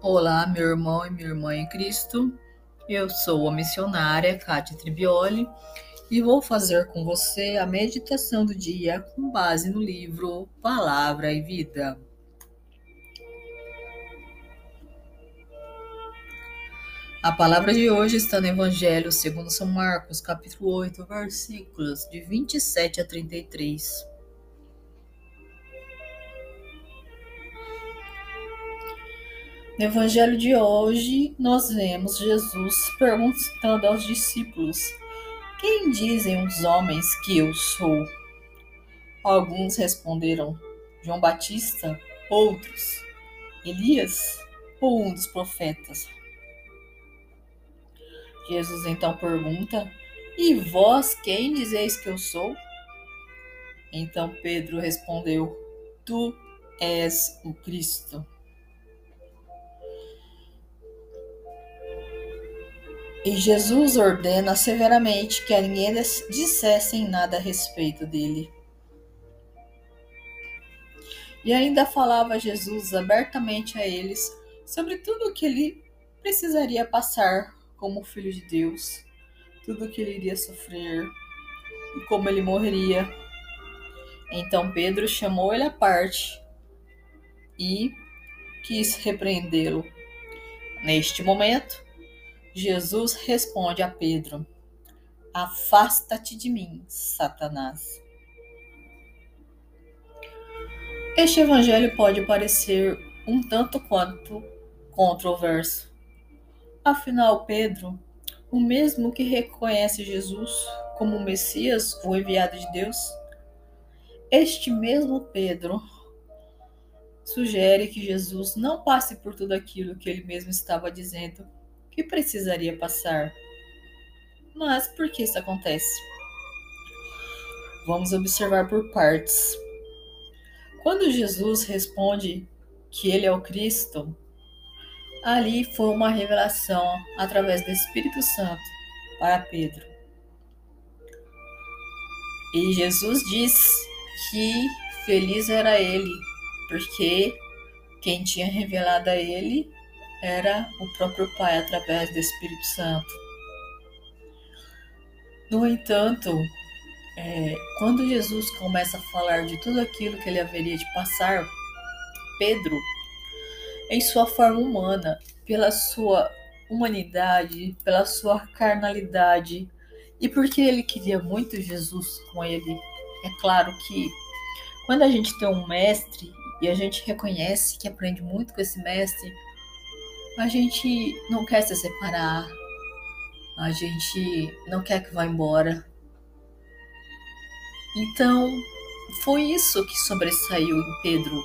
Olá, meu irmão e minha irmã em Cristo. Eu sou a missionária Kátia Tribioli e vou fazer com você a meditação do dia com base no livro Palavra e Vida. A palavra de hoje está no Evangelho segundo São Marcos, capítulo 8, versículos de 27 a 33. No evangelho de hoje, nós vemos Jesus perguntando aos discípulos: Quem dizem os homens que eu sou? Alguns responderam: João Batista, outros, Elias ou um dos profetas. Jesus então pergunta: E vós quem dizeis que eu sou? Então Pedro respondeu: Tu és o Cristo. E Jesus ordena severamente que a ninguém dissessem nada a respeito dele. E ainda falava Jesus abertamente a eles sobre tudo o que ele precisaria passar como filho de Deus, tudo o que ele iria sofrer e como ele morreria. Então Pedro chamou ele à parte e quis repreendê-lo. Neste momento, Jesus responde a Pedro: Afasta-te de mim, Satanás. Este evangelho pode parecer um tanto quanto controverso. Afinal, Pedro, o mesmo que reconhece Jesus como o Messias, o enviado de Deus, este mesmo Pedro sugere que Jesus não passe por tudo aquilo que ele mesmo estava dizendo que precisaria passar. Mas por que isso acontece? Vamos observar por partes. Quando Jesus responde que ele é o Cristo, ali foi uma revelação através do Espírito Santo para Pedro. E Jesus diz que feliz era ele, porque quem tinha revelado a ele era o próprio Pai através do Espírito Santo. No entanto, é, quando Jesus começa a falar de tudo aquilo que ele haveria de passar, Pedro, em sua forma humana, pela sua humanidade, pela sua carnalidade, e porque ele queria muito Jesus com ele, é claro que quando a gente tem um mestre e a gente reconhece que aprende muito com esse mestre, a gente não quer se separar, a gente não quer que vá embora. Então, foi isso que sobressaiu em Pedro,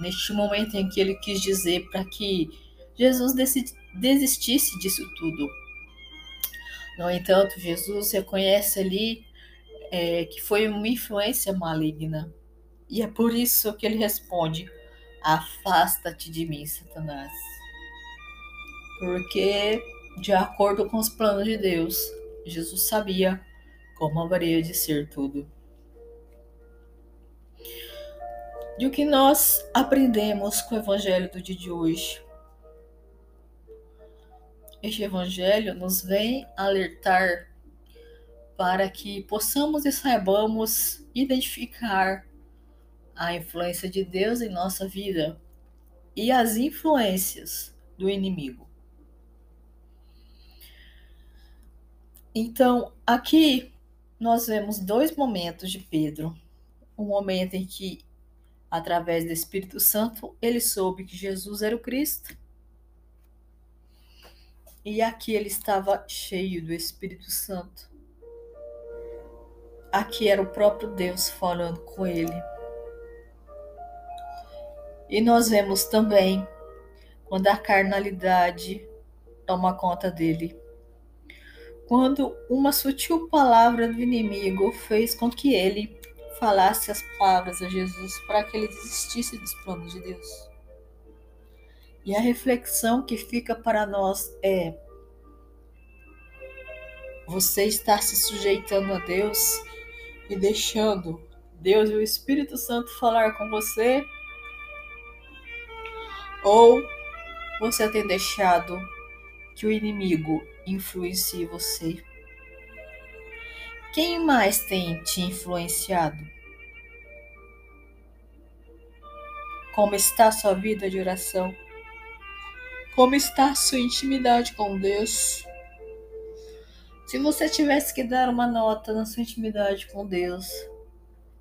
neste momento em que ele quis dizer para que Jesus desistisse disso tudo. No entanto, Jesus reconhece ali é, que foi uma influência maligna. E é por isso que ele responde: Afasta-te de mim, Satanás porque, de acordo com os planos de Deus, Jesus sabia como haveria de ser tudo. E o que nós aprendemos com o Evangelho do dia de hoje? Este Evangelho nos vem alertar para que possamos e saibamos identificar a influência de Deus em nossa vida e as influências do inimigo. Então, aqui nós vemos dois momentos de Pedro. Um momento em que, através do Espírito Santo, ele soube que Jesus era o Cristo. E aqui ele estava cheio do Espírito Santo. Aqui era o próprio Deus falando com ele. E nós vemos também quando a carnalidade toma conta dele quando uma sutil palavra do inimigo fez com que ele falasse as palavras a Jesus para que ele desistisse dos planos de Deus. E a reflexão que fica para nós é: você está se sujeitando a Deus e deixando Deus e o Espírito Santo falar com você? Ou você tem deixado que o inimigo influencie você? Quem mais tem te influenciado? Como está sua vida de oração? Como está sua intimidade com Deus? Se você tivesse que dar uma nota na sua intimidade com Deus,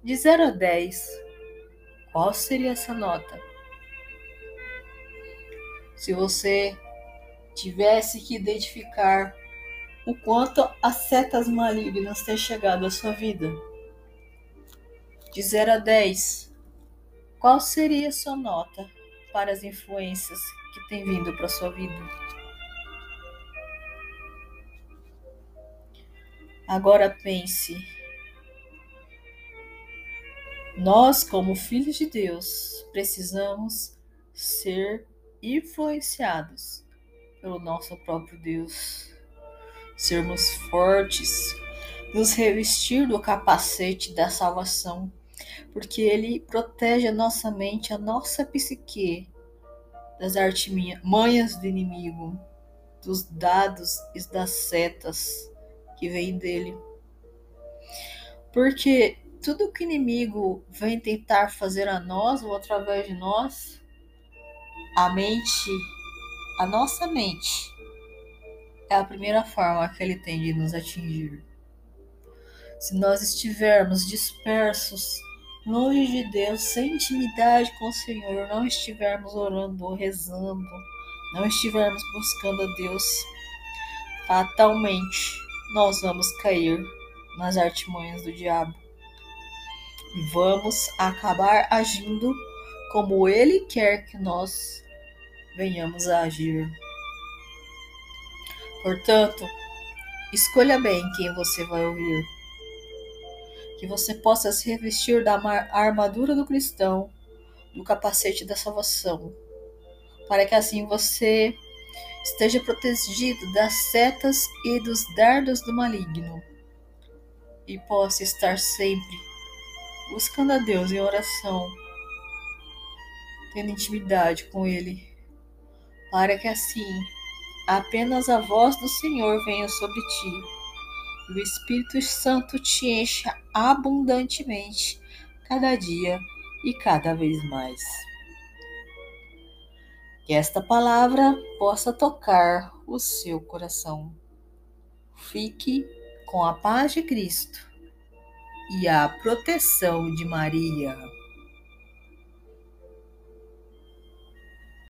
de 0 a 10, qual seria essa nota? Se você tivesse que identificar o quanto as setas malignas têm chegado à sua vida. De 0 a 10, qual seria a sua nota para as influências que têm vindo para a sua vida? Agora pense. Nós, como filhos de Deus, precisamos ser influenciados pelo nosso próprio Deus. Sermos fortes, nos revestir do capacete da salvação, porque ele protege a nossa mente, a nossa psique das artimanhas do inimigo, dos dados e das setas que vêm dele. Porque tudo que o inimigo vem tentar fazer a nós ou através de nós, a mente a nossa mente é a primeira forma que ele tem de nos atingir. Se nós estivermos dispersos, longe de Deus, sem intimidade com o Senhor, não estivermos orando ou rezando, não estivermos buscando a Deus, fatalmente nós vamos cair nas artimanhas do diabo. E vamos acabar agindo como ele quer que nós venhamos a agir. Portanto, escolha bem quem você vai ouvir. Que você possa se revestir da armadura do cristão, do capacete da salvação, para que assim você esteja protegido das setas e dos dardos do maligno e possa estar sempre buscando a Deus em oração, tendo intimidade com Ele para que assim apenas a voz do Senhor venha sobre ti e o Espírito Santo te encha abundantemente cada dia e cada vez mais. Que esta palavra possa tocar o seu coração. Fique com a paz de Cristo e a proteção de Maria.